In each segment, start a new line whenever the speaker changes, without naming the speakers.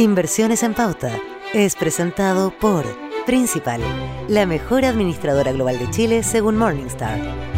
Inversiones en Pauta es presentado por Principal, la mejor administradora global de Chile según Morningstar.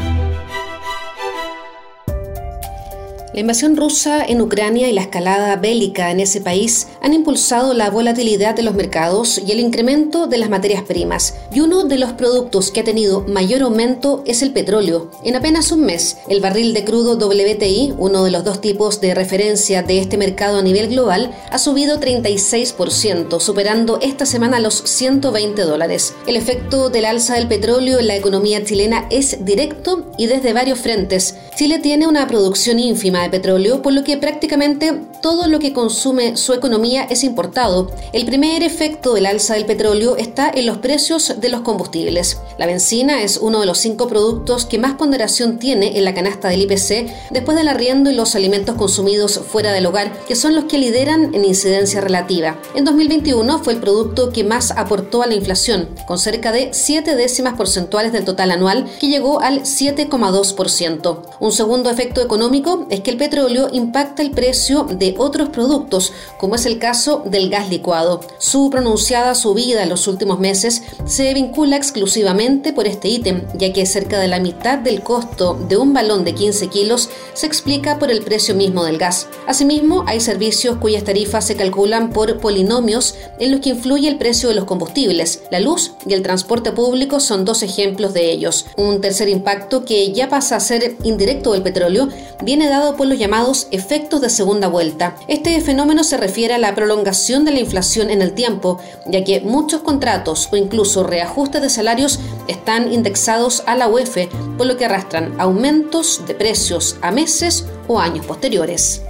La invasión rusa en Ucrania y la escalada bélica en ese país han impulsado la volatilidad de los mercados y el incremento de las materias primas. Y uno de los productos que ha tenido mayor aumento es el petróleo. En apenas un mes, el barril de crudo WTI, uno de los dos tipos de referencia de este mercado a nivel global, ha subido 36%, superando esta semana los 120 dólares. El efecto del alza del petróleo en la economía chilena es directo y desde varios frentes. Chile tiene una producción ínfima de petróleo, por lo que prácticamente todo lo que consume su economía es importado. El primer efecto del alza del petróleo está en los precios de los combustibles. La benzina es uno de los cinco productos que más ponderación tiene en la canasta del IPC después del arriendo y los alimentos consumidos fuera del hogar, que son los que lideran en incidencia relativa. En 2021 fue el producto que más aportó a la inflación, con cerca de 7 décimas porcentuales del total anual, que llegó al 7,2%. Un segundo efecto económico es que el petróleo impacta el precio de otros productos, como es el caso del gas licuado. Su pronunciada subida en los últimos meses se vincula exclusivamente por este ítem, ya que cerca de la mitad del costo de un balón de 15 kilos se explica por el precio mismo del gas. Asimismo, hay servicios cuyas tarifas se calculan por polinomios en los que influye el precio de los combustibles. La luz y el transporte público son dos ejemplos de ellos. Un tercer impacto que ya pasa a ser indirecto del petróleo viene dado por los llamados efectos de segunda vuelta. Este fenómeno se refiere a la prolongación de la inflación en el tiempo, ya que muchos contratos o incluso reajustes de salarios están indexados a la UEF, por lo que arrastran aumentos de precios a meses o años posteriores.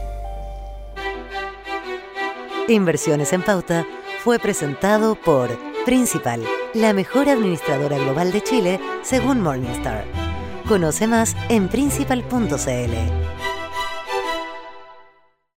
Inversiones en Pauta fue presentado por Principal, la mejor administradora global de Chile según Morningstar. Conoce más en principal.cl.